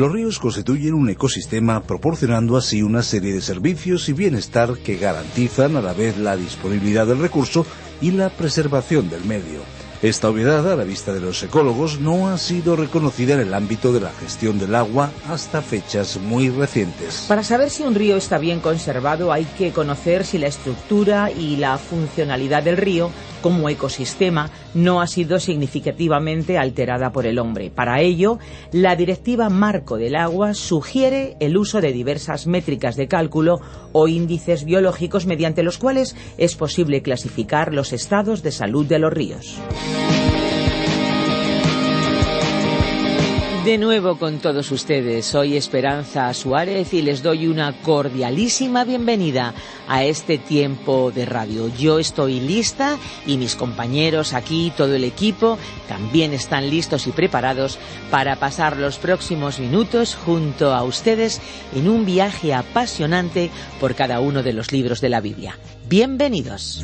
Los ríos constituyen un ecosistema proporcionando así una serie de servicios y bienestar que garantizan a la vez la disponibilidad del recurso y la preservación del medio. Esta obviedad, a la vista de los ecólogos, no ha sido reconocida en el ámbito de la gestión del agua hasta fechas muy recientes. Para saber si un río está bien conservado hay que conocer si la estructura y la funcionalidad del río como ecosistema no ha sido significativamente alterada por el hombre. Para ello, la Directiva Marco del Agua sugiere el uso de diversas métricas de cálculo o índices biológicos mediante los cuales es posible clasificar los estados de salud de los ríos. De nuevo con todos ustedes, soy Esperanza Suárez y les doy una cordialísima bienvenida a este tiempo de radio. Yo estoy lista y mis compañeros aquí, todo el equipo, también están listos y preparados para pasar los próximos minutos junto a ustedes en un viaje apasionante por cada uno de los libros de la Biblia. Bienvenidos.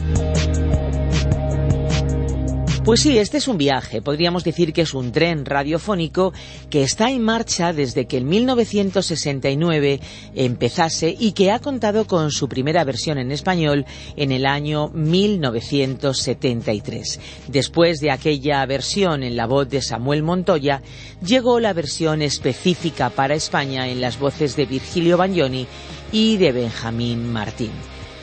Pues sí, este es un viaje, podríamos decir que es un tren radiofónico que está en marcha desde que en 1969 empezase y que ha contado con su primera versión en español en el año 1973. Después de aquella versión en la voz de Samuel Montoya, llegó la versión específica para España en las voces de Virgilio Bagnoni y de Benjamín Martín.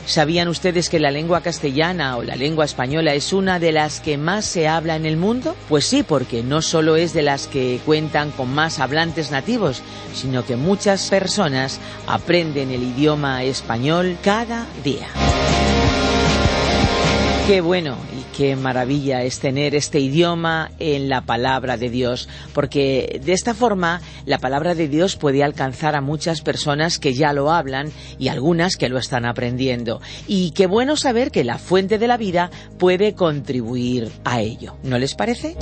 ¿Sabían ustedes que la lengua castellana o la lengua española es una de las que más se habla en el mundo? Pues sí, porque no solo es de las que cuentan con más hablantes nativos, sino que muchas personas aprenden el idioma español cada día. Qué bueno qué maravilla es tener este idioma en la palabra de Dios, porque de esta forma la palabra de Dios puede alcanzar a muchas personas que ya lo hablan y algunas que lo están aprendiendo. Y qué bueno saber que la fuente de la vida puede contribuir a ello. ¿No les parece?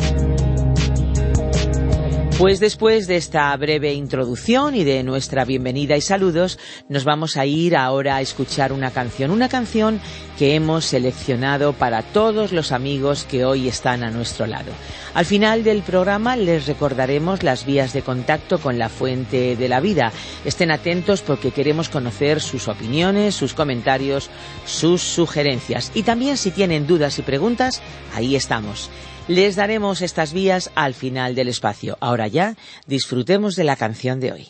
Pues después de esta breve introducción y de nuestra bienvenida y saludos, nos vamos a ir ahora a escuchar una canción, una canción que hemos seleccionado para todos los amigos que hoy están a nuestro lado. Al final del programa les recordaremos las vías de contacto con la fuente de la vida. Estén atentos porque queremos conocer sus opiniones, sus comentarios, sus sugerencias. Y también si tienen dudas y preguntas, ahí estamos. Les daremos estas vías al final del espacio. Ahora ya, disfrutemos de la canción de hoy.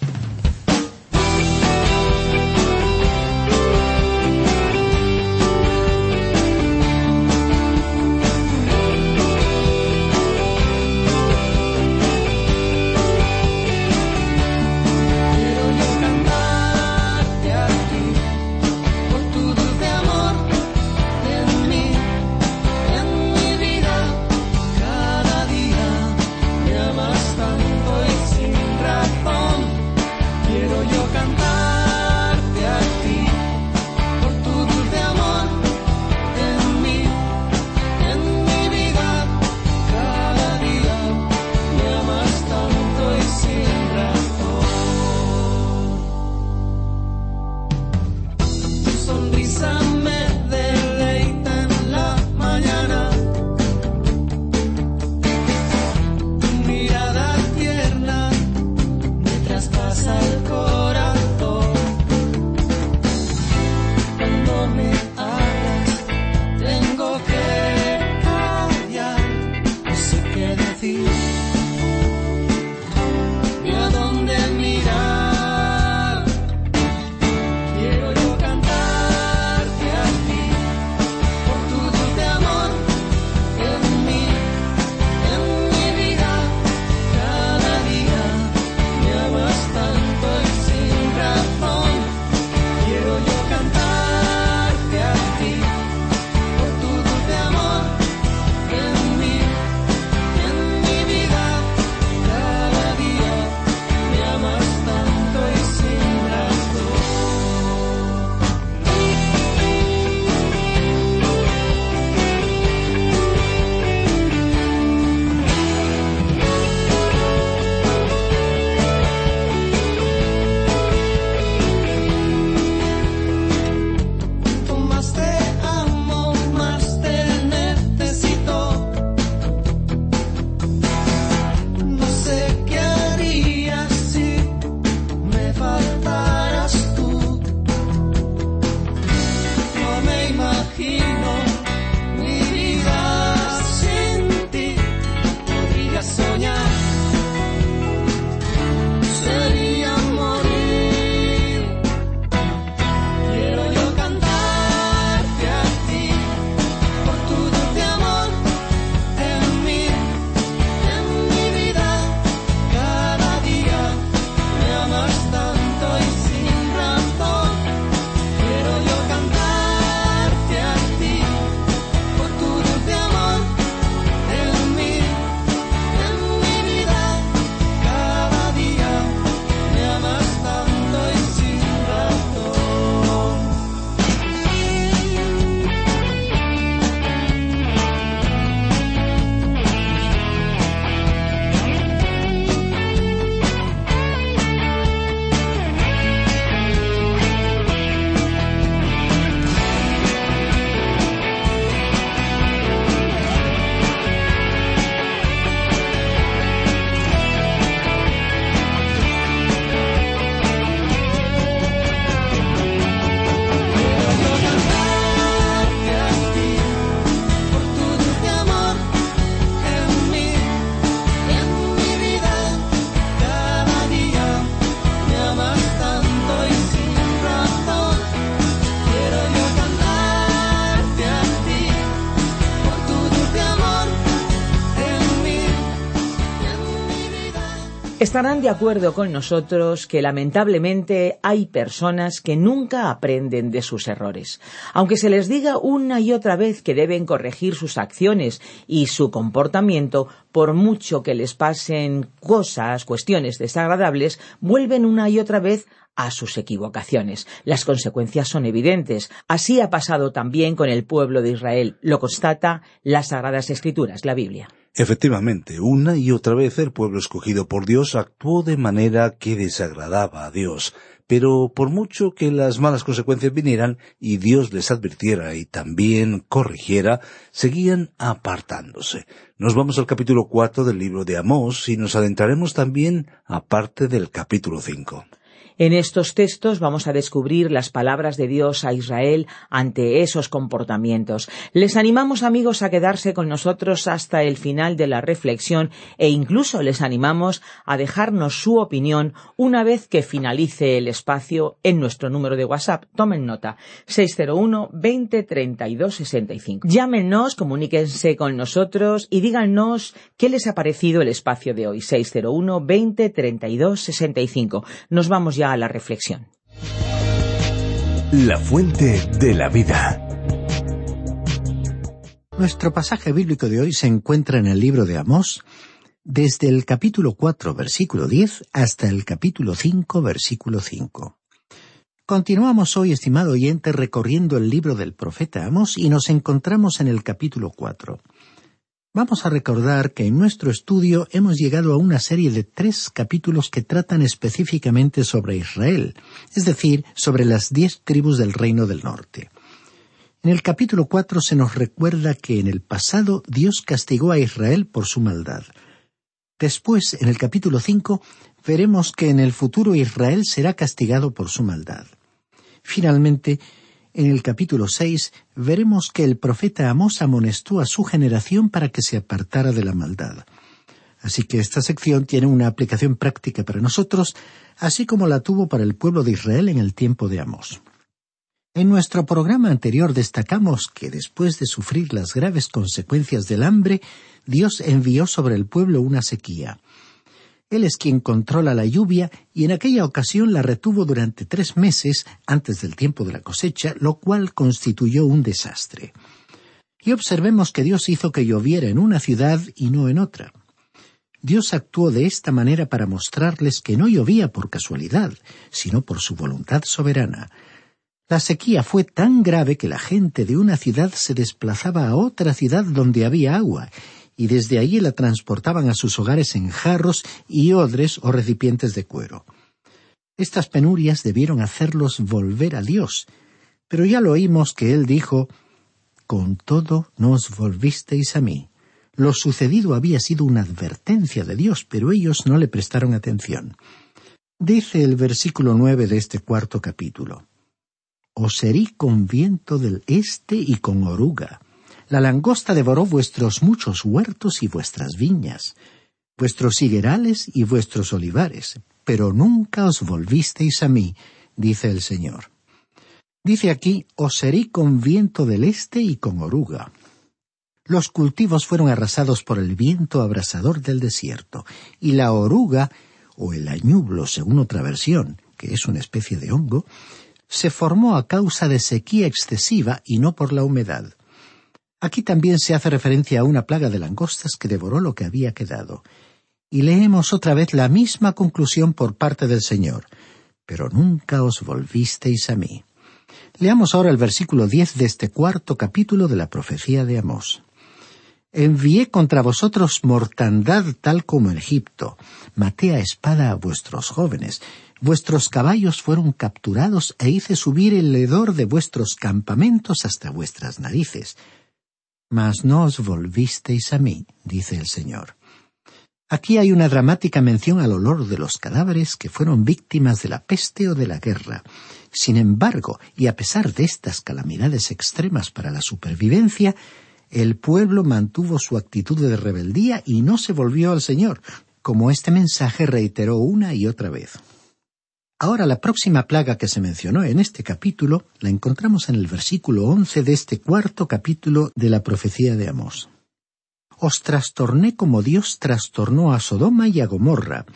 Estarán de acuerdo con nosotros que lamentablemente hay personas que nunca aprenden de sus errores. Aunque se les diga una y otra vez que deben corregir sus acciones y su comportamiento, por mucho que les pasen cosas, cuestiones desagradables, vuelven una y otra vez a sus equivocaciones. Las consecuencias son evidentes. Así ha pasado también con el pueblo de Israel. Lo constata las Sagradas Escrituras, la Biblia. Efectivamente, una y otra vez el pueblo escogido por Dios actuó de manera que desagradaba a Dios, pero por mucho que las malas consecuencias vinieran y Dios les advirtiera y también corrigiera, seguían apartándose. Nos vamos al capítulo cuatro del libro de Amós y nos adentraremos también a parte del capítulo cinco. En estos textos vamos a descubrir las palabras de Dios a Israel ante esos comportamientos. Les animamos amigos a quedarse con nosotros hasta el final de la reflexión e incluso les animamos a dejarnos su opinión una vez que finalice el espacio en nuestro número de WhatsApp. Tomen nota. 601 20 32 65. Llámenos, comuníquense con nosotros y díganos qué les ha parecido el espacio de hoy. 601 20 32 65. Nos vamos ya a la reflexión. La fuente de la vida. Nuestro pasaje bíblico de hoy se encuentra en el libro de Amós, desde el capítulo 4, versículo 10, hasta el capítulo 5, versículo 5. Continuamos hoy, estimado oyente, recorriendo el libro del profeta Amós y nos encontramos en el capítulo 4. Vamos a recordar que en nuestro estudio hemos llegado a una serie de tres capítulos que tratan específicamente sobre Israel, es decir, sobre las diez tribus del reino del norte. En el capítulo cuatro se nos recuerda que en el pasado Dios castigó a Israel por su maldad. Después, en el capítulo cinco, veremos que en el futuro Israel será castigado por su maldad. Finalmente, en el capítulo seis veremos que el profeta Amós amonestó a su generación para que se apartara de la maldad. Así que esta sección tiene una aplicación práctica para nosotros, así como la tuvo para el pueblo de Israel en el tiempo de Amós. En nuestro programa anterior destacamos que después de sufrir las graves consecuencias del hambre, Dios envió sobre el pueblo una sequía. Él es quien controla la lluvia y en aquella ocasión la retuvo durante tres meses antes del tiempo de la cosecha, lo cual constituyó un desastre. Y observemos que Dios hizo que lloviera en una ciudad y no en otra. Dios actuó de esta manera para mostrarles que no llovía por casualidad, sino por su voluntad soberana. La sequía fue tan grave que la gente de una ciudad se desplazaba a otra ciudad donde había agua, y desde allí la transportaban a sus hogares en jarros y odres o recipientes de cuero. Estas penurias debieron hacerlos volver a Dios, pero ya lo oímos que él dijo Con todo no os volvisteis a mí. Lo sucedido había sido una advertencia de Dios, pero ellos no le prestaron atención. Dice el versículo nueve de este cuarto capítulo Os herí con viento del este y con oruga la langosta devoró vuestros muchos huertos y vuestras viñas, vuestros higuerales y vuestros olivares, pero nunca os volvisteis a mí, dice el Señor. Dice aquí, os herí con viento del este y con oruga. Los cultivos fueron arrasados por el viento abrasador del desierto, y la oruga, o el añublo según otra versión, que es una especie de hongo, se formó a causa de sequía excesiva y no por la humedad. Aquí también se hace referencia a una plaga de langostas que devoró lo que había quedado. Y leemos otra vez la misma conclusión por parte del Señor. Pero nunca os volvisteis a mí. Leamos ahora el versículo diez de este cuarto capítulo de la profecía de Amós. Envié contra vosotros mortandad tal como en Egipto. Maté a espada a vuestros jóvenes. Vuestros caballos fueron capturados e hice subir el hedor de vuestros campamentos hasta vuestras narices mas no os volvisteis a mí, dice el Señor. Aquí hay una dramática mención al olor de los cadáveres que fueron víctimas de la peste o de la guerra. Sin embargo, y a pesar de estas calamidades extremas para la supervivencia, el pueblo mantuvo su actitud de rebeldía y no se volvió al Señor, como este mensaje reiteró una y otra vez. Ahora la próxima plaga que se mencionó en este capítulo la encontramos en el versículo once de este cuarto capítulo de la profecía de Amós. os trastorné como Dios trastornó a Sodoma y a Gomorra,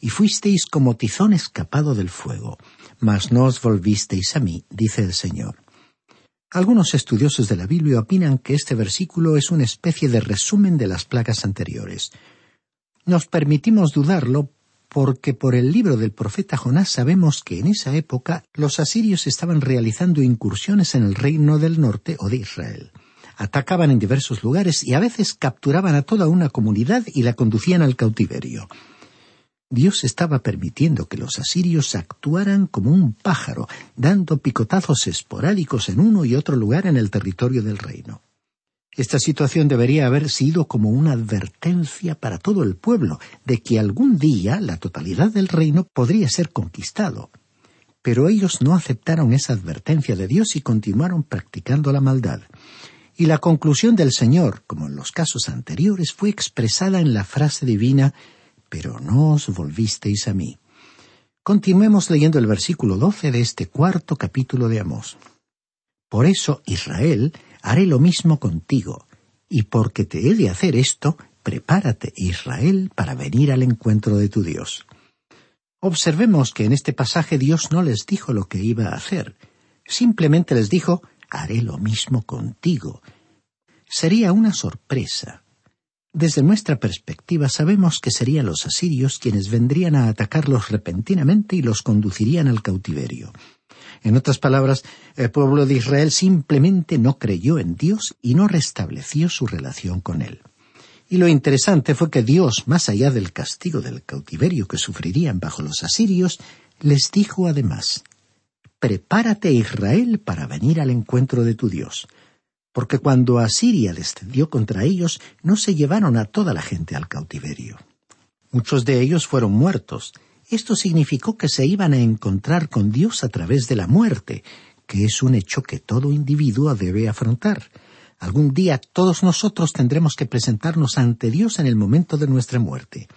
y fuisteis como tizón escapado del fuego, mas no os volvisteis a mí, dice el Señor. Algunos estudiosos de la Biblia opinan que este versículo es una especie de resumen de las plagas anteriores. Nos permitimos dudarlo porque por el libro del profeta Jonás sabemos que en esa época los asirios estaban realizando incursiones en el reino del norte o de Israel. Atacaban en diversos lugares y a veces capturaban a toda una comunidad y la conducían al cautiverio. Dios estaba permitiendo que los asirios actuaran como un pájaro, dando picotazos esporádicos en uno y otro lugar en el territorio del reino. Esta situación debería haber sido como una advertencia para todo el pueblo de que algún día la totalidad del reino podría ser conquistado. Pero ellos no aceptaron esa advertencia de Dios y continuaron practicando la maldad. Y la conclusión del Señor, como en los casos anteriores, fue expresada en la frase divina pero no os volvisteis a mí. Continuemos leyendo el versículo doce de este cuarto capítulo de Amós. Por eso, Israel, haré lo mismo contigo, y porque te he de hacer esto, prepárate, Israel, para venir al encuentro de tu Dios. Observemos que en este pasaje Dios no les dijo lo que iba a hacer, simplemente les dijo, haré lo mismo contigo. Sería una sorpresa, desde nuestra perspectiva sabemos que serían los asirios quienes vendrían a atacarlos repentinamente y los conducirían al cautiverio. En otras palabras, el pueblo de Israel simplemente no creyó en Dios y no restableció su relación con Él. Y lo interesante fue que Dios, más allá del castigo del cautiverio que sufrirían bajo los asirios, les dijo además, Prepárate Israel para venir al encuentro de tu Dios porque cuando Asiria descendió contra ellos, no se llevaron a toda la gente al cautiverio. Muchos de ellos fueron muertos. Esto significó que se iban a encontrar con Dios a través de la muerte, que es un hecho que todo individuo debe afrontar. Algún día todos nosotros tendremos que presentarnos ante Dios en el momento de nuestra muerte.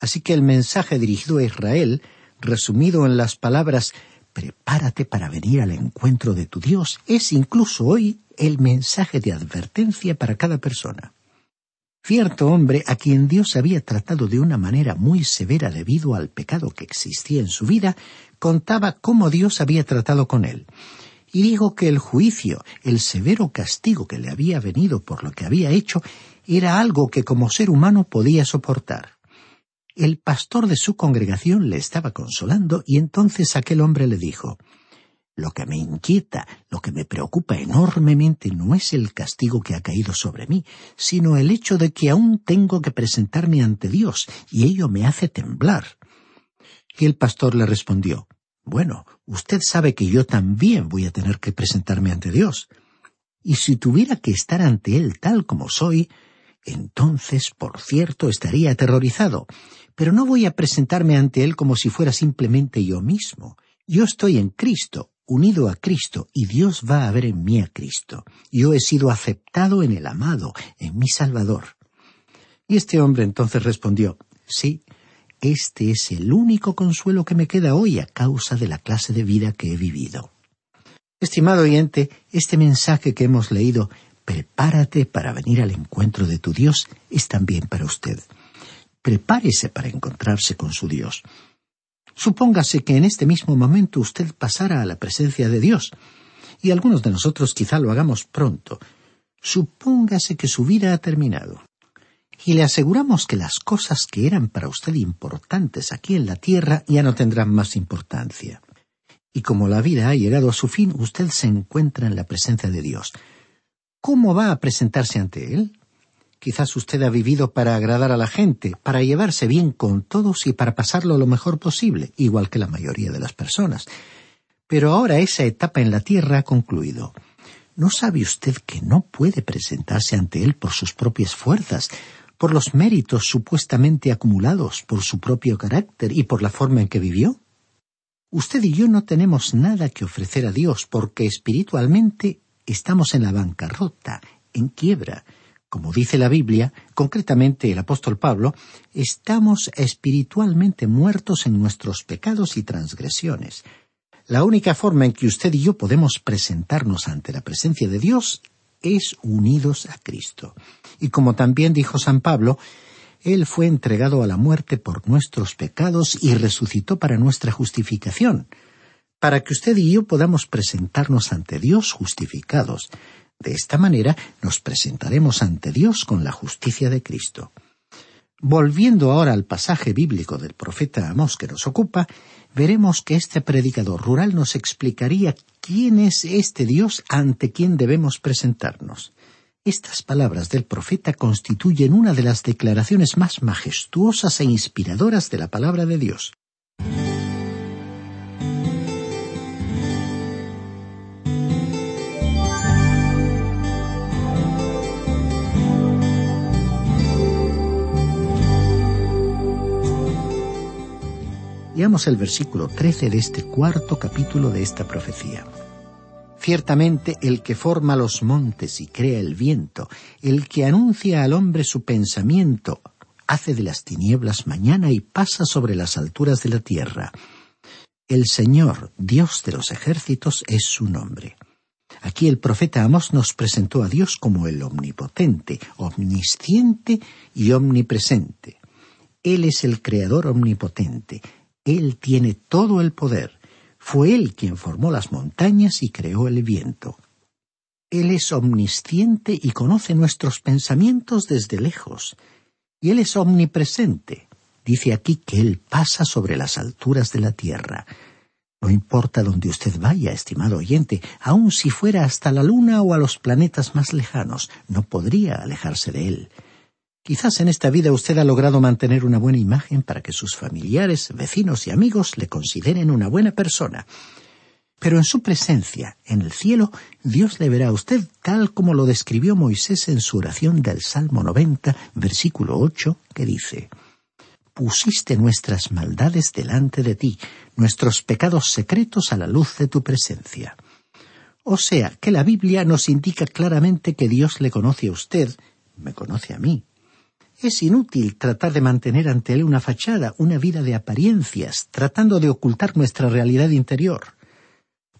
Así que el mensaje dirigido a Israel, resumido en las palabras prepárate para venir al encuentro de tu Dios, es incluso hoy el mensaje de advertencia para cada persona. Cierto hombre a quien Dios había tratado de una manera muy severa debido al pecado que existía en su vida, contaba cómo Dios había tratado con él. Y dijo que el juicio, el severo castigo que le había venido por lo que había hecho, era algo que como ser humano podía soportar. El pastor de su congregación le estaba consolando y entonces aquel hombre le dijo Lo que me inquieta, lo que me preocupa enormemente no es el castigo que ha caído sobre mí, sino el hecho de que aún tengo que presentarme ante Dios, y ello me hace temblar. Y el pastor le respondió Bueno, usted sabe que yo también voy a tener que presentarme ante Dios. Y si tuviera que estar ante Él tal como soy, entonces, por cierto, estaría aterrorizado. Pero no voy a presentarme ante Él como si fuera simplemente yo mismo. Yo estoy en Cristo, unido a Cristo, y Dios va a ver en mí a Cristo. Yo he sido aceptado en el amado, en mi Salvador. Y este hombre entonces respondió, sí, este es el único consuelo que me queda hoy a causa de la clase de vida que he vivido. Estimado oyente, este mensaje que hemos leído, prepárate para venir al encuentro de tu Dios, es también para usted prepárese para encontrarse con su Dios. Supóngase que en este mismo momento usted pasara a la presencia de Dios, y algunos de nosotros quizá lo hagamos pronto. Supóngase que su vida ha terminado, y le aseguramos que las cosas que eran para usted importantes aquí en la tierra ya no tendrán más importancia. Y como la vida ha llegado a su fin, usted se encuentra en la presencia de Dios. ¿Cómo va a presentarse ante Él? Quizás usted ha vivido para agradar a la gente, para llevarse bien con todos y para pasarlo lo mejor posible, igual que la mayoría de las personas. Pero ahora esa etapa en la tierra ha concluido. ¿No sabe usted que no puede presentarse ante él por sus propias fuerzas, por los méritos supuestamente acumulados, por su propio carácter y por la forma en que vivió? Usted y yo no tenemos nada que ofrecer a Dios porque espiritualmente estamos en la bancarrota, en quiebra, como dice la Biblia, concretamente el apóstol Pablo, estamos espiritualmente muertos en nuestros pecados y transgresiones. La única forma en que usted y yo podemos presentarnos ante la presencia de Dios es unidos a Cristo. Y como también dijo San Pablo, Él fue entregado a la muerte por nuestros pecados y resucitó para nuestra justificación, para que usted y yo podamos presentarnos ante Dios justificados. De esta manera nos presentaremos ante Dios con la justicia de Cristo. Volviendo ahora al pasaje bíblico del profeta Amós que nos ocupa, veremos que este predicador rural nos explicaría quién es este Dios ante quien debemos presentarnos. Estas palabras del profeta constituyen una de las declaraciones más majestuosas e inspiradoras de la palabra de Dios. Leamos el versículo 13 de este cuarto capítulo de esta profecía. Ciertamente el que forma los montes y crea el viento, el que anuncia al hombre su pensamiento, hace de las tinieblas mañana y pasa sobre las alturas de la tierra. El Señor, Dios de los ejércitos, es su nombre. Aquí el profeta Amós nos presentó a Dios como el omnipotente, omnisciente y omnipresente. Él es el creador omnipotente, él tiene todo el poder. Fue Él quien formó las montañas y creó el viento. Él es omnisciente y conoce nuestros pensamientos desde lejos. Y Él es omnipresente. Dice aquí que Él pasa sobre las alturas de la tierra. No importa dónde usted vaya, estimado oyente, aun si fuera hasta la luna o a los planetas más lejanos, no podría alejarse de Él. Quizás en esta vida usted ha logrado mantener una buena imagen para que sus familiares, vecinos y amigos le consideren una buena persona. Pero en su presencia, en el cielo, Dios le verá a usted tal como lo describió Moisés en su oración del Salmo 90, versículo 8, que dice, Pusiste nuestras maldades delante de ti, nuestros pecados secretos a la luz de tu presencia. O sea, que la Biblia nos indica claramente que Dios le conoce a usted, me conoce a mí, es inútil tratar de mantener ante él una fachada, una vida de apariencias, tratando de ocultar nuestra realidad interior.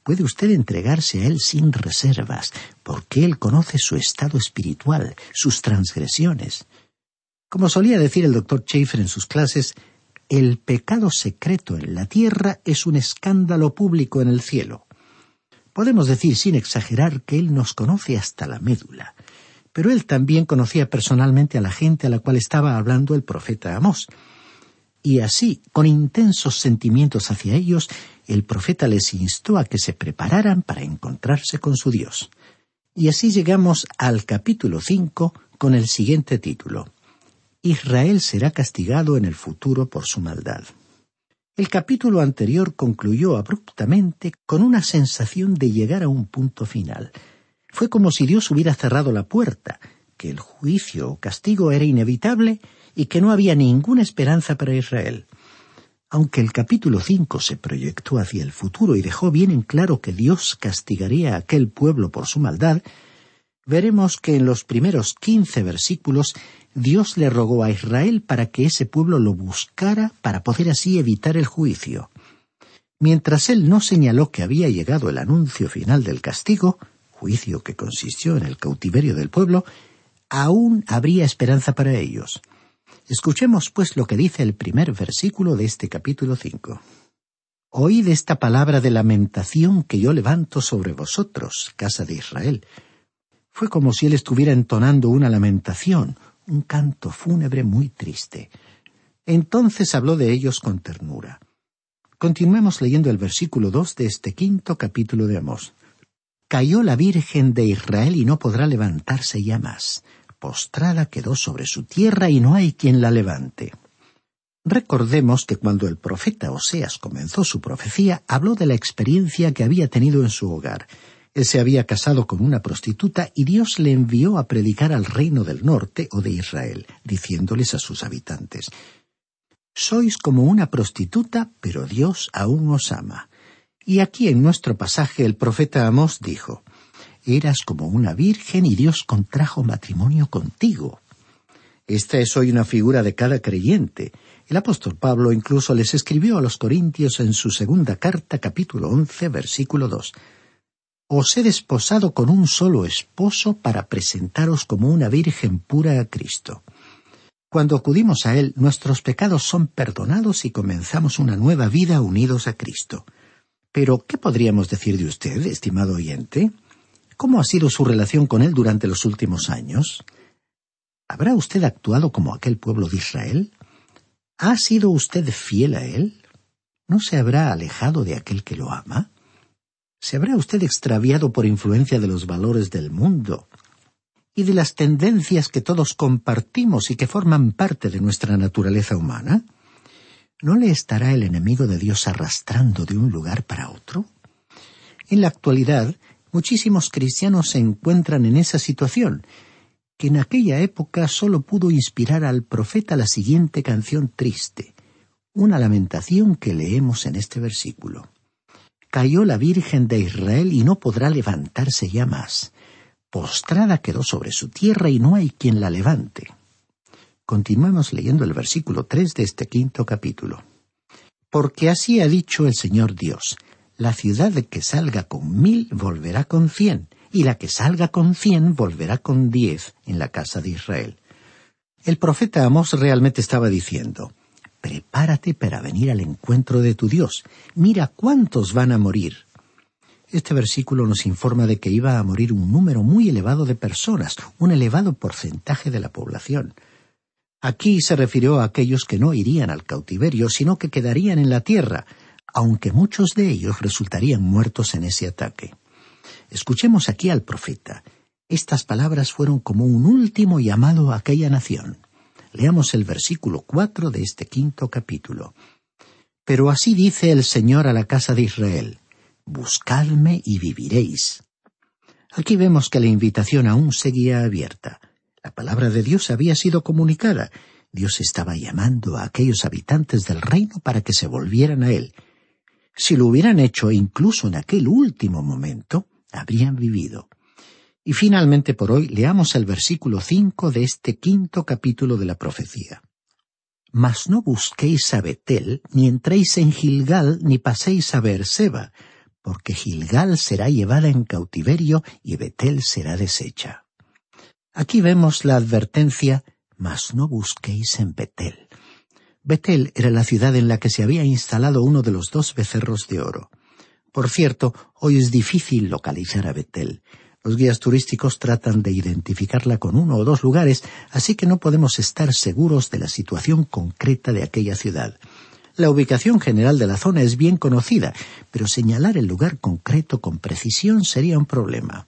Puede usted entregarse a él sin reservas, porque él conoce su estado espiritual, sus transgresiones. Como solía decir el doctor Schaefer en sus clases, el pecado secreto en la tierra es un escándalo público en el cielo. Podemos decir sin exagerar que él nos conoce hasta la médula pero él también conocía personalmente a la gente a la cual estaba hablando el profeta Amós. Y así, con intensos sentimientos hacia ellos, el profeta les instó a que se prepararan para encontrarse con su Dios. Y así llegamos al capítulo cinco con el siguiente título. Israel será castigado en el futuro por su maldad. El capítulo anterior concluyó abruptamente con una sensación de llegar a un punto final, fue como si Dios hubiera cerrado la puerta, que el juicio o castigo era inevitable y que no había ninguna esperanza para Israel. Aunque el capítulo cinco se proyectó hacia el futuro y dejó bien en claro que Dios castigaría a aquel pueblo por su maldad, veremos que en los primeros quince versículos Dios le rogó a Israel para que ese pueblo lo buscara para poder así evitar el juicio. Mientras él no señaló que había llegado el anuncio final del castigo, juicio que consistió en el cautiverio del pueblo, aún habría esperanza para ellos. Escuchemos pues lo que dice el primer versículo de este capítulo cinco. Oíd esta palabra de lamentación que yo levanto sobre vosotros, casa de Israel. Fue como si él estuviera entonando una lamentación, un canto fúnebre muy triste. Entonces habló de ellos con ternura. Continuemos leyendo el versículo dos de este quinto capítulo de Amós. Cayó la Virgen de Israel y no podrá levantarse ya más. Postrada quedó sobre su tierra y no hay quien la levante. Recordemos que cuando el profeta Oseas comenzó su profecía, habló de la experiencia que había tenido en su hogar. Él se había casado con una prostituta y Dios le envió a predicar al reino del norte o de Israel, diciéndoles a sus habitantes Sois como una prostituta, pero Dios aún os ama. Y aquí en nuestro pasaje el profeta Amós dijo, Eras como una virgen y Dios contrajo matrimonio contigo. Esta es hoy una figura de cada creyente. El apóstol Pablo incluso les escribió a los Corintios en su segunda carta capítulo once versículo dos. os he desposado con un solo esposo para presentaros como una virgen pura a Cristo. Cuando acudimos a Él, nuestros pecados son perdonados y comenzamos una nueva vida unidos a Cristo. Pero, ¿qué podríamos decir de usted, estimado oyente? ¿Cómo ha sido su relación con Él durante los últimos años? ¿Habrá usted actuado como aquel pueblo de Israel? ¿Ha sido usted fiel a Él? ¿No se habrá alejado de aquel que lo ama? ¿Se habrá usted extraviado por influencia de los valores del mundo y de las tendencias que todos compartimos y que forman parte de nuestra naturaleza humana? ¿No le estará el enemigo de Dios arrastrando de un lugar para otro? En la actualidad, muchísimos cristianos se encuentran en esa situación, que en aquella época sólo pudo inspirar al profeta la siguiente canción triste, una lamentación que leemos en este versículo cayó la Virgen de Israel y no podrá levantarse ya más. Postrada quedó sobre su tierra y no hay quien la levante. Continuamos leyendo el versículo tres de este quinto capítulo. Porque así ha dicho el Señor Dios, la ciudad que salga con mil volverá con cien, y la que salga con cien volverá con diez en la casa de Israel. El profeta Amós realmente estaba diciendo, Prepárate para venir al encuentro de tu Dios. Mira cuántos van a morir. Este versículo nos informa de que iba a morir un número muy elevado de personas, un elevado porcentaje de la población. Aquí se refirió a aquellos que no irían al cautiverio, sino que quedarían en la tierra, aunque muchos de ellos resultarían muertos en ese ataque. Escuchemos aquí al profeta. Estas palabras fueron como un último llamado a aquella nación. Leamos el versículo cuatro de este quinto capítulo. Pero así dice el Señor a la casa de Israel, Buscadme y viviréis. Aquí vemos que la invitación aún seguía abierta. La palabra de Dios había sido comunicada. Dios estaba llamando a aquellos habitantes del reino para que se volvieran a Él. Si lo hubieran hecho incluso en aquel último momento, habrían vivido. Y finalmente por hoy leamos el versículo cinco de este quinto capítulo de la profecía. Mas no busquéis a Betel, ni entréis en Gilgal, ni paséis a Beerseba, porque Gilgal será llevada en cautiverio y Betel será deshecha. Aquí vemos la advertencia, mas no busquéis en Betel. Betel era la ciudad en la que se había instalado uno de los dos becerros de oro. Por cierto, hoy es difícil localizar a Betel. Los guías turísticos tratan de identificarla con uno o dos lugares, así que no podemos estar seguros de la situación concreta de aquella ciudad. La ubicación general de la zona es bien conocida, pero señalar el lugar concreto con precisión sería un problema.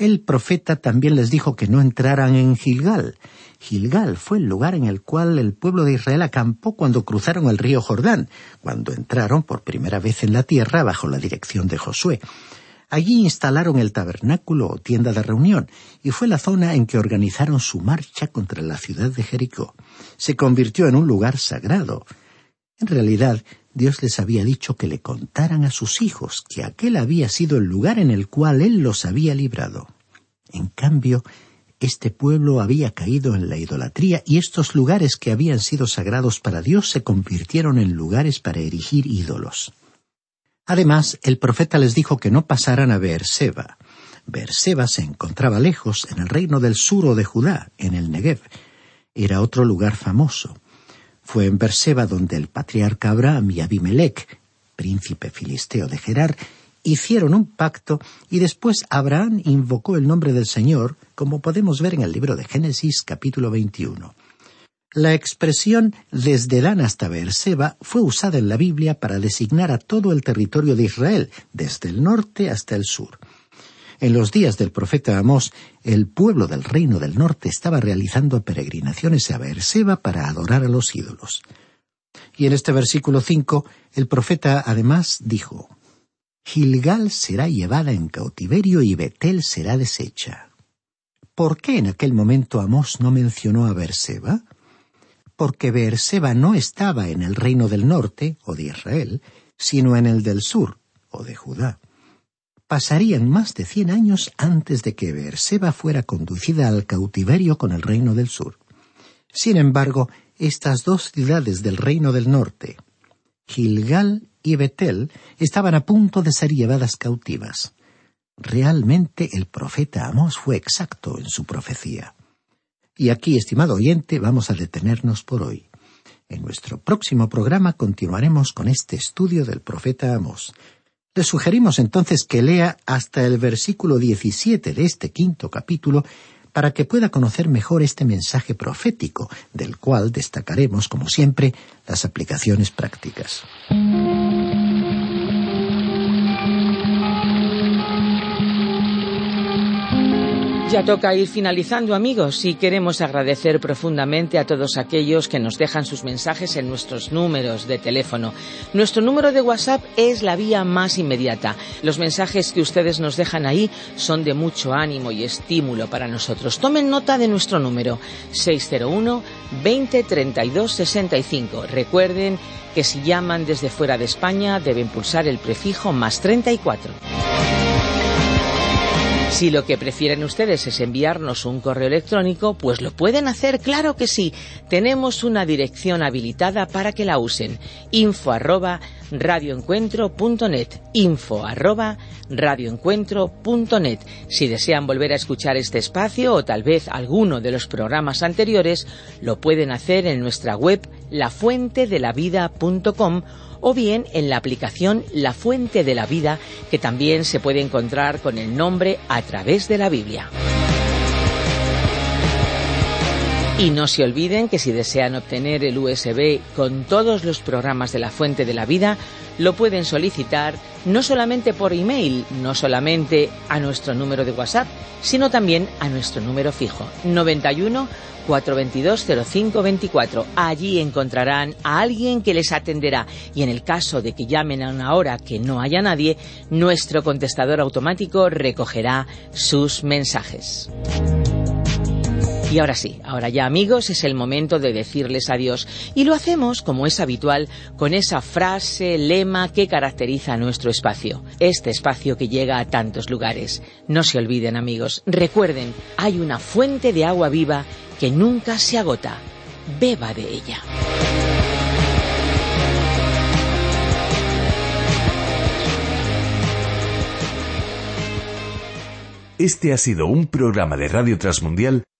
El profeta también les dijo que no entraran en Gilgal. Gilgal fue el lugar en el cual el pueblo de Israel acampó cuando cruzaron el río Jordán, cuando entraron por primera vez en la tierra bajo la dirección de Josué. Allí instalaron el tabernáculo o tienda de reunión, y fue la zona en que organizaron su marcha contra la ciudad de Jericó. Se convirtió en un lugar sagrado. En realidad, Dios les había dicho que le contaran a sus hijos que aquel había sido el lugar en el cual Él los había librado. En cambio, este pueblo había caído en la idolatría y estos lugares que habían sido sagrados para Dios se convirtieron en lugares para erigir ídolos. Además, el profeta les dijo que no pasaran a Beerseba. Beerseba se encontraba lejos, en el reino del sur o de Judá, en el Negev. Era otro lugar famoso. Fue en Beerseba donde el patriarca Abraham y Abimelech, príncipe filisteo de Gerar, hicieron un pacto y después Abraham invocó el nombre del Señor, como podemos ver en el libro de Génesis capítulo 21. La expresión desde Dan hasta Beerseba fue usada en la Biblia para designar a todo el territorio de Israel, desde el norte hasta el sur. En los días del profeta Amós, el pueblo del reino del norte estaba realizando peregrinaciones a Beerseba para adorar a los ídolos. Y en este versículo cinco, el profeta además dijo, Gilgal será llevada en cautiverio y Betel será deshecha. ¿Por qué en aquel momento Amós no mencionó a Beerseba? porque Beerseba no estaba en el reino del norte, o de Israel, sino en el del sur, o de Judá. Pasarían más de cien años antes de que Beerseba fuera conducida al cautiverio con el reino del sur. Sin embargo, estas dos ciudades del reino del norte, Gilgal y Betel, estaban a punto de ser llevadas cautivas. realmente el profeta Amós fue exacto en su profecía. Y aquí, estimado oyente, vamos a detenernos por hoy. En nuestro próximo programa continuaremos con este estudio del profeta Amós. Le sugerimos entonces que lea hasta el versículo 17 de este quinto capítulo para que pueda conocer mejor este mensaje profético, del cual destacaremos, como siempre, las aplicaciones prácticas. Ya toca ir finalizando amigos y queremos agradecer profundamente a todos aquellos que nos dejan sus mensajes en nuestros números de teléfono. Nuestro número de WhatsApp es la vía más inmediata. Los mensajes que ustedes nos dejan ahí son de mucho ánimo y estímulo para nosotros. Tomen nota de nuestro número 601 20 32 65. Recuerden que si llaman desde fuera de España deben pulsar el prefijo más 34. Si lo que prefieren ustedes es enviarnos un correo electrónico, pues lo pueden hacer, claro que sí. Tenemos una dirección habilitada para que la usen. info arroba radioencuentro.net info arroba radioencuentro.net Si desean volver a escuchar este espacio o tal vez alguno de los programas anteriores, lo pueden hacer en nuestra web lafuentedelavida.com o bien en la aplicación La Fuente de la Vida, que también se puede encontrar con el nombre a través de la Biblia. Y no se olviden que si desean obtener el USB con todos los programas de la Fuente de la Vida, lo pueden solicitar no solamente por email, no solamente a nuestro número de WhatsApp, sino también a nuestro número fijo 91 422 0524. Allí encontrarán a alguien que les atenderá y en el caso de que llamen a una hora que no haya nadie, nuestro contestador automático recogerá sus mensajes. Y ahora sí, ahora ya amigos, es el momento de decirles adiós. Y lo hacemos, como es habitual, con esa frase, lema que caracteriza nuestro espacio. Este espacio que llega a tantos lugares. No se olviden amigos, recuerden, hay una fuente de agua viva que nunca se agota. Beba de ella. Este ha sido un programa de Radio Transmundial